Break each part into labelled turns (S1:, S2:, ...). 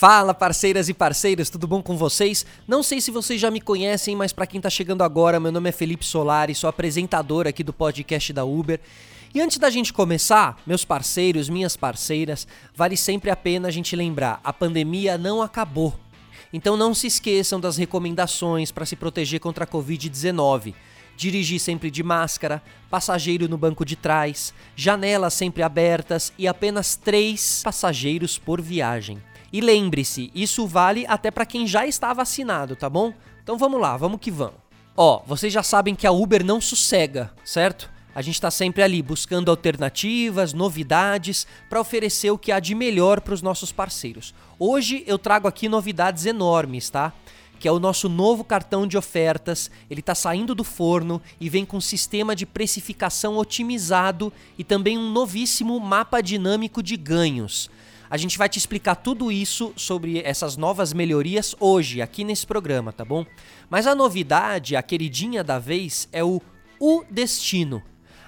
S1: Fala, parceiras e parceiros, tudo bom com vocês? Não sei se vocês já me conhecem, mas para quem tá chegando agora, meu nome é Felipe Solari, sou apresentador aqui do podcast da Uber. E antes da gente começar, meus parceiros, minhas parceiras, vale sempre a pena a gente lembrar: a pandemia não acabou. Então não se esqueçam das recomendações para se proteger contra a Covid-19 dirigir sempre de máscara, passageiro no banco de trás, janelas sempre abertas e apenas três passageiros por viagem. E lembre-se, isso vale até para quem já está vacinado, tá bom? Então vamos lá, vamos que vamos. Ó, vocês já sabem que a Uber não sossega, certo? A gente está sempre ali buscando alternativas, novidades para oferecer o que há de melhor para os nossos parceiros. Hoje eu trago aqui novidades enormes, tá? que é o nosso novo cartão de ofertas. Ele está saindo do forno e vem com um sistema de precificação otimizado e também um novíssimo mapa dinâmico de ganhos. A gente vai te explicar tudo isso sobre essas novas melhorias hoje, aqui nesse programa, tá bom? Mas a novidade, a queridinha da vez, é o O Destino.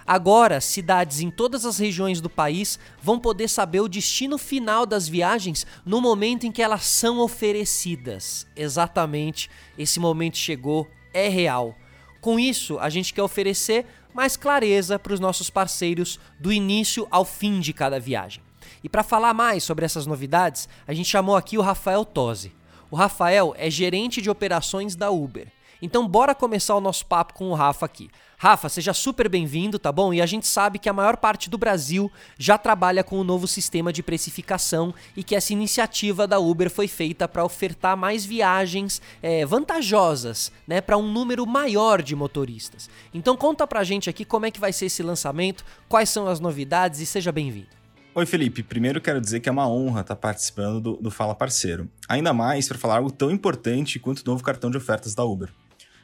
S1: Agora, cidades em todas as regiões do país vão poder saber o destino final das viagens no momento em que elas são oferecidas. Exatamente, esse momento chegou, é real. Com isso, a gente quer oferecer mais clareza para os nossos parceiros do início ao fim de cada viagem. E para falar mais sobre essas novidades, a gente chamou aqui o Rafael Tosi. O Rafael é gerente de operações da Uber. Então bora começar o nosso papo com o Rafa aqui. Rafa, seja super bem-vindo, tá bom? E a gente sabe que a maior parte do Brasil já trabalha com o novo sistema de precificação e que essa iniciativa da Uber foi feita para ofertar mais viagens é, vantajosas, né, para um número maior de motoristas. Então conta pra gente aqui como é que vai ser esse lançamento, quais são as novidades e seja bem-vindo.
S2: Oi, Felipe. Primeiro quero dizer que é uma honra estar participando do, do Fala Parceiro. Ainda mais para falar algo tão importante quanto o novo cartão de ofertas da Uber.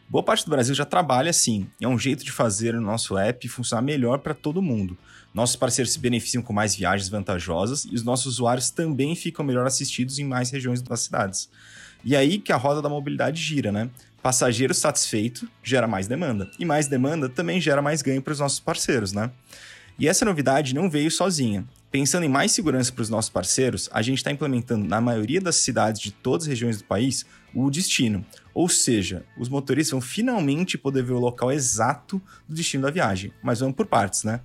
S2: Boa parte do Brasil já trabalha assim, é um jeito de fazer o nosso app funcionar melhor para todo mundo. Nossos parceiros se beneficiam com mais viagens vantajosas e os nossos usuários também ficam melhor assistidos em mais regiões das cidades. E aí que a roda da mobilidade gira, né? Passageiro satisfeito gera mais demanda, e mais demanda também gera mais ganho para os nossos parceiros, né? E essa novidade não veio sozinha. Pensando em mais segurança para os nossos parceiros, a gente está implementando na maioria das cidades de todas as regiões do país o destino. Ou seja, os motoristas vão finalmente poder ver o local exato do destino da viagem. Mas vamos por partes, né?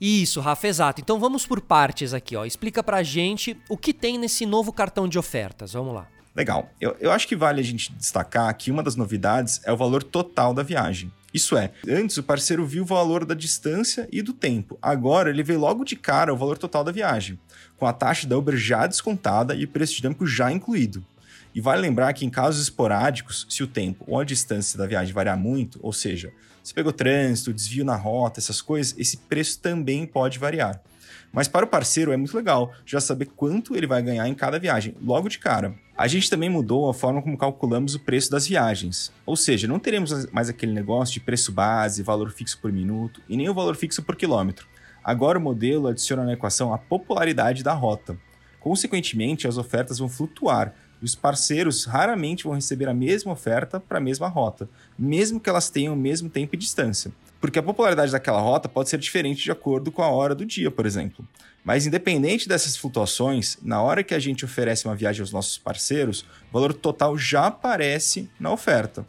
S1: Isso, Rafa, exato. Então vamos por partes aqui, ó. Explica pra gente o que tem nesse novo cartão de ofertas. Vamos lá.
S2: Legal. Eu, eu acho que vale a gente destacar que uma das novidades é o valor total da viagem. Isso é, antes o parceiro viu o valor da distância e do tempo. Agora ele vê logo de cara o valor total da viagem, com a taxa da Uber já descontada e o preço dinâmico já incluído. E vale lembrar que em casos esporádicos, se o tempo ou a distância da viagem variar muito, ou seja, se pegou trânsito, desvio na rota, essas coisas, esse preço também pode variar. Mas para o parceiro é muito legal já saber quanto ele vai ganhar em cada viagem, logo de cara. A gente também mudou a forma como calculamos o preço das viagens. Ou seja, não teremos mais aquele negócio de preço base, valor fixo por minuto e nem o valor fixo por quilômetro. Agora o modelo adiciona na equação a popularidade da rota. Consequentemente, as ofertas vão flutuar, os parceiros raramente vão receber a mesma oferta para a mesma rota, mesmo que elas tenham o mesmo tempo e distância porque a popularidade daquela rota pode ser diferente de acordo com a hora do dia, por exemplo. Mas independente dessas flutuações, na hora que a gente oferece uma viagem aos nossos parceiros, o valor total já aparece na oferta.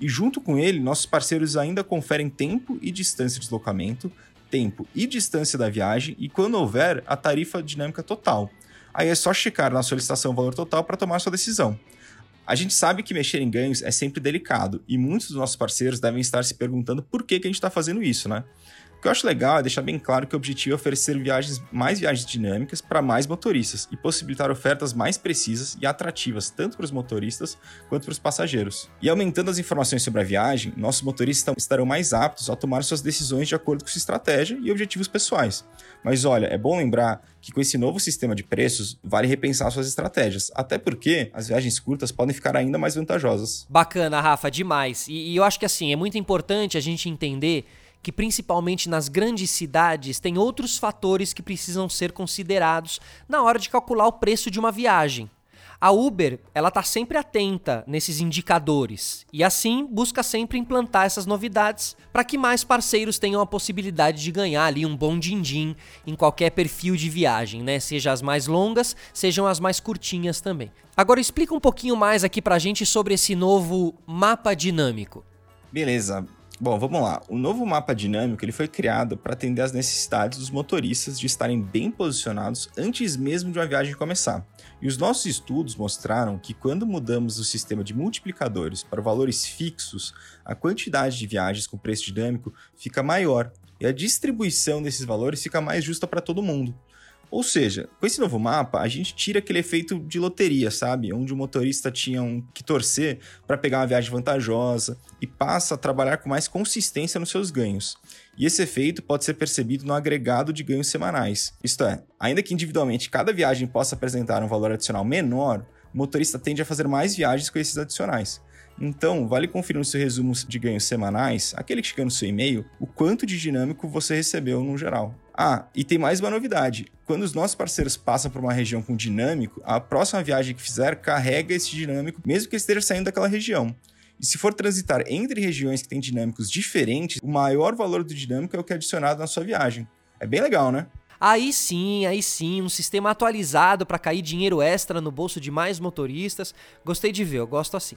S2: E junto com ele, nossos parceiros ainda conferem tempo e distância de deslocamento, tempo e distância da viagem e, quando houver, a tarifa dinâmica total. Aí é só checar na solicitação o valor total para tomar sua decisão. A gente sabe que mexer em ganhos é sempre delicado e muitos dos nossos parceiros devem estar se perguntando por que, que a gente está fazendo isso, né? O que eu acho legal é deixar bem claro que o objetivo é oferecer viagens, mais viagens dinâmicas para mais motoristas e possibilitar ofertas mais precisas e atrativas tanto para os motoristas quanto para os passageiros. E aumentando as informações sobre a viagem, nossos motoristas estarão mais aptos a tomar suas decisões de acordo com sua estratégia e objetivos pessoais. Mas olha, é bom lembrar que com esse novo sistema de preços, vale repensar suas estratégias. Até porque as viagens curtas podem ficar ainda mais vantajosas.
S1: Bacana, Rafa, demais. E, e eu acho que assim, é muito importante a gente entender que principalmente nas grandes cidades tem outros fatores que precisam ser considerados na hora de calcular o preço de uma viagem. A Uber, ela tá sempre atenta nesses indicadores e assim busca sempre implantar essas novidades para que mais parceiros tenham a possibilidade de ganhar ali um bom din-din em qualquer perfil de viagem, né? Seja as mais longas, sejam as mais curtinhas também. Agora explica um pouquinho mais aqui pra gente sobre esse novo mapa dinâmico.
S2: Beleza. Bom, vamos lá. O novo mapa dinâmico ele foi criado para atender às necessidades dos motoristas de estarem bem posicionados antes mesmo de uma viagem começar. E os nossos estudos mostraram que quando mudamos o sistema de multiplicadores para valores fixos, a quantidade de viagens com preço dinâmico fica maior e a distribuição desses valores fica mais justa para todo mundo. Ou seja, com esse novo mapa, a gente tira aquele efeito de loteria, sabe? Onde o motorista tinha um que torcer para pegar uma viagem vantajosa e passa a trabalhar com mais consistência nos seus ganhos. E esse efeito pode ser percebido no agregado de ganhos semanais. Isto é, ainda que individualmente cada viagem possa apresentar um valor adicional menor, o motorista tende a fazer mais viagens com esses adicionais. Então, vale conferir no seu resumo de ganhos semanais, aquele que chega no seu e-mail, o quanto de dinâmico você recebeu no geral. Ah, e tem mais uma novidade. Quando os nossos parceiros passam por uma região com dinâmico, a próxima viagem que fizer carrega esse dinâmico, mesmo que esteja saindo daquela região. E se for transitar entre regiões que têm dinâmicos diferentes, o maior valor do dinâmico é o que é adicionado na sua viagem. É bem legal, né?
S1: Aí sim, aí sim, um sistema atualizado para cair dinheiro extra no bolso de mais motoristas. Gostei de ver, eu gosto assim.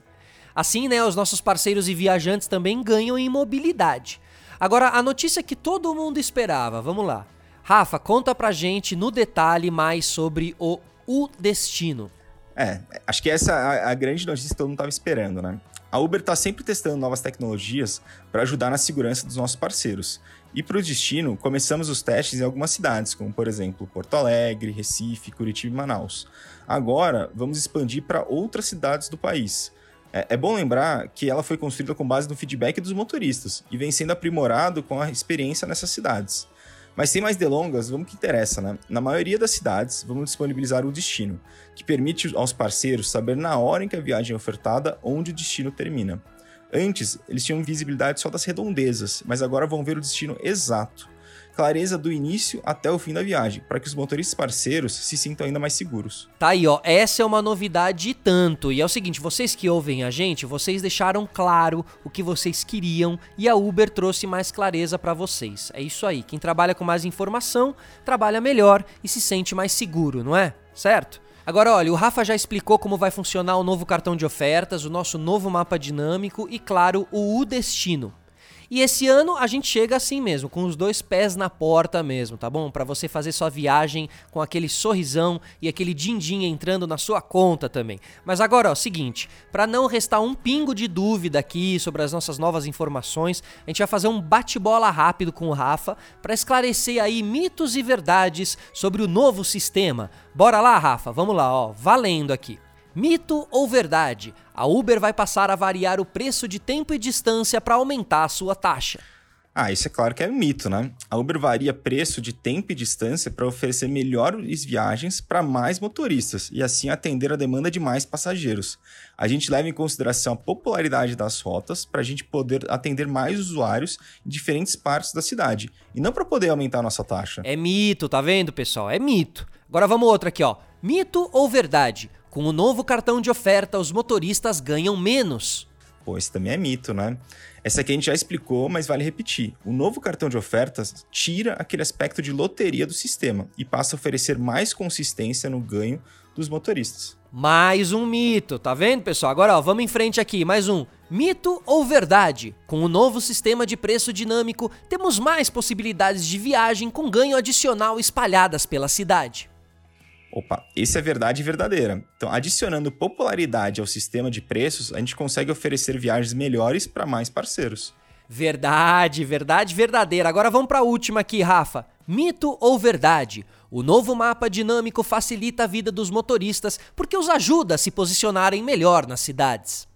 S1: Assim, né, os nossos parceiros e viajantes também ganham em mobilidade. Agora, a notícia que todo mundo esperava, vamos lá. Rafa, conta pra gente no detalhe mais sobre o O Destino.
S2: É, acho que essa é a, a grande notícia que todo mundo estava esperando, né? A Uber está sempre testando novas tecnologias para ajudar na segurança dos nossos parceiros. E para o destino, começamos os testes em algumas cidades, como por exemplo Porto Alegre, Recife, Curitiba e Manaus. Agora, vamos expandir para outras cidades do país. É, é, bom lembrar que ela foi construída com base no feedback dos motoristas e vem sendo aprimorado com a experiência nessas cidades. Mas sem mais delongas, vamos que interessa, né? Na maioria das cidades, vamos disponibilizar o destino, que permite aos parceiros saber na hora em que a viagem é ofertada onde o destino termina. Antes, eles tinham visibilidade só das redondezas, mas agora vão ver o destino exato clareza do início até o fim da viagem, para que os motoristas parceiros se sintam ainda mais seguros.
S1: Tá aí, ó. Essa é uma novidade tanto. E é o seguinte, vocês que ouvem a gente, vocês deixaram claro o que vocês queriam e a Uber trouxe mais clareza para vocês. É isso aí. Quem trabalha com mais informação, trabalha melhor e se sente mais seguro, não é? Certo? Agora, olha, o Rafa já explicou como vai funcionar o novo cartão de ofertas, o nosso novo mapa dinâmico e, claro, o U Destino. E esse ano a gente chega assim mesmo, com os dois pés na porta mesmo, tá bom? Para você fazer sua viagem com aquele sorrisão e aquele din-din entrando na sua conta também. Mas agora, ó, seguinte, para não restar um pingo de dúvida aqui sobre as nossas novas informações, a gente vai fazer um bate-bola rápido com o Rafa para esclarecer aí mitos e verdades sobre o novo sistema. Bora lá, Rafa, vamos lá, ó, valendo aqui. Mito ou verdade? A Uber vai passar a variar o preço de tempo e distância para aumentar a sua taxa.
S2: Ah, isso é claro que é mito, né? A Uber varia preço de tempo e distância para oferecer melhores viagens para mais motoristas e assim atender a demanda de mais passageiros. A gente leva em consideração a popularidade das rotas para a gente poder atender mais usuários em diferentes partes da cidade e não para poder aumentar a nossa taxa.
S1: É mito, tá vendo, pessoal? É mito. Agora vamos outra aqui, ó. Mito ou verdade? Com o novo cartão de oferta, os motoristas ganham menos.
S2: Pô, esse também é mito, né? Essa aqui a gente já explicou, mas vale repetir. O novo cartão de ofertas tira aquele aspecto de loteria do sistema e passa a oferecer mais consistência no ganho dos motoristas.
S1: Mais um mito, tá vendo, pessoal? Agora, ó, vamos em frente aqui, mais um. Mito ou verdade? Com o novo sistema de preço dinâmico, temos mais possibilidades de viagem com ganho adicional espalhadas pela cidade.
S2: Opa, esse é verdade verdadeira. Então, adicionando popularidade ao sistema de preços, a gente consegue oferecer viagens melhores para mais parceiros.
S1: Verdade, verdade verdadeira. Agora vamos para a última aqui, Rafa. Mito ou verdade? O novo mapa dinâmico facilita a vida dos motoristas porque os ajuda a se posicionarem melhor nas cidades.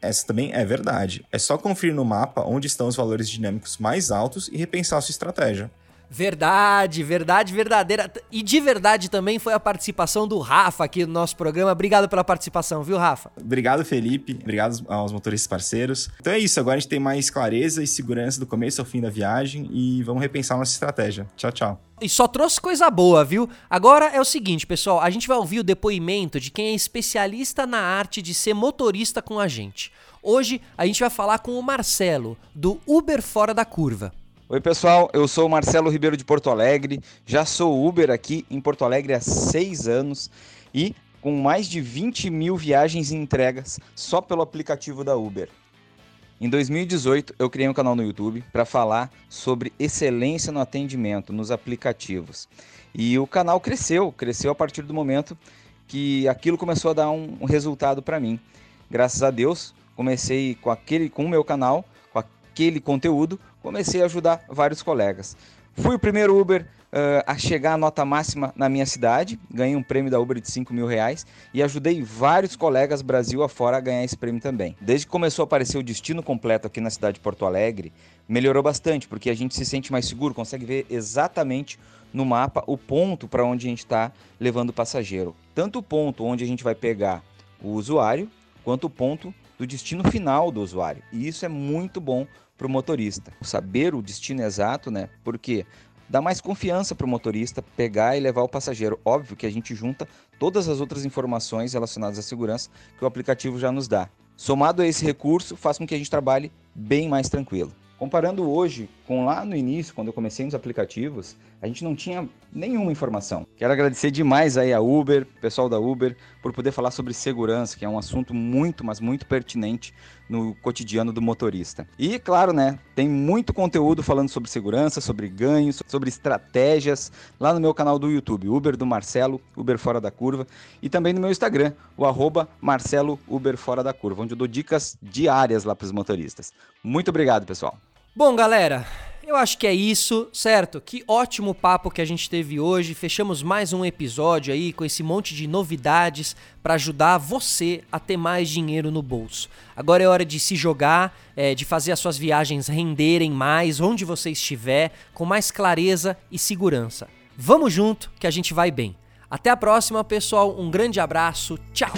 S2: Essa também é verdade. É só conferir no mapa onde estão os valores dinâmicos mais altos e repensar sua estratégia.
S1: Verdade, verdade verdadeira. E de verdade também foi a participação do Rafa aqui no nosso programa. Obrigado pela participação, viu, Rafa?
S2: Obrigado, Felipe. Obrigado aos motoristas parceiros. Então é isso, agora a gente tem mais clareza e segurança do começo ao fim da viagem e vamos repensar nossa estratégia. Tchau, tchau.
S1: E só trouxe coisa boa, viu? Agora é o seguinte, pessoal, a gente vai ouvir o depoimento de quem é especialista na arte de ser motorista com a gente. Hoje a gente vai falar com o Marcelo, do Uber Fora da Curva.
S3: Oi pessoal, eu sou Marcelo Ribeiro de Porto Alegre, já sou Uber aqui em Porto Alegre há seis anos e com mais de 20 mil viagens e entregas só pelo aplicativo da Uber. Em 2018, eu criei um canal no YouTube para falar sobre excelência no atendimento nos aplicativos. E o canal cresceu, cresceu a partir do momento que aquilo começou a dar um resultado para mim. Graças a Deus, comecei com aquele com o meu canal, aquele conteúdo, comecei a ajudar vários colegas. Fui o primeiro Uber uh, a chegar à nota máxima na minha cidade, ganhei um prêmio da Uber de 5 mil reais e ajudei vários colegas Brasil afora a ganhar esse prêmio também. Desde que começou a aparecer o destino completo aqui na cidade de Porto Alegre, melhorou bastante, porque a gente se sente mais seguro, consegue ver exatamente no mapa o ponto para onde a gente está levando o passageiro. Tanto o ponto onde a gente vai pegar o usuário, quanto o ponto do destino final do usuário. E isso é muito bom para o motorista. Saber o destino exato, né? Porque dá mais confiança para o motorista pegar e levar o passageiro. Óbvio que a gente junta todas as outras informações relacionadas à segurança que o aplicativo já nos dá. Somado a esse recurso, faz com que a gente trabalhe bem mais tranquilo. Comparando hoje com lá no início, quando eu comecei nos aplicativos, a gente não tinha nenhuma informação. Quero agradecer demais aí a Uber, pessoal da Uber, por poder falar sobre segurança, que é um assunto muito, mas muito pertinente no cotidiano do motorista. E claro, né, tem muito conteúdo falando sobre segurança, sobre ganhos, sobre estratégias lá no meu canal do YouTube, Uber do Marcelo, Uber Fora da Curva, e também no meu Instagram, o arroba Marcelo Uber Fora da Curva, onde eu dou dicas diárias lá para os motoristas. Muito obrigado, pessoal.
S1: Bom, galera, eu acho que é isso, certo? Que ótimo papo que a gente teve hoje. Fechamos mais um episódio aí com esse monte de novidades para ajudar você a ter mais dinheiro no bolso. Agora é hora de se jogar, é, de fazer as suas viagens renderem mais onde você estiver, com mais clareza e segurança. Vamos junto que a gente vai bem. Até a próxima, pessoal. Um grande abraço. Tchau.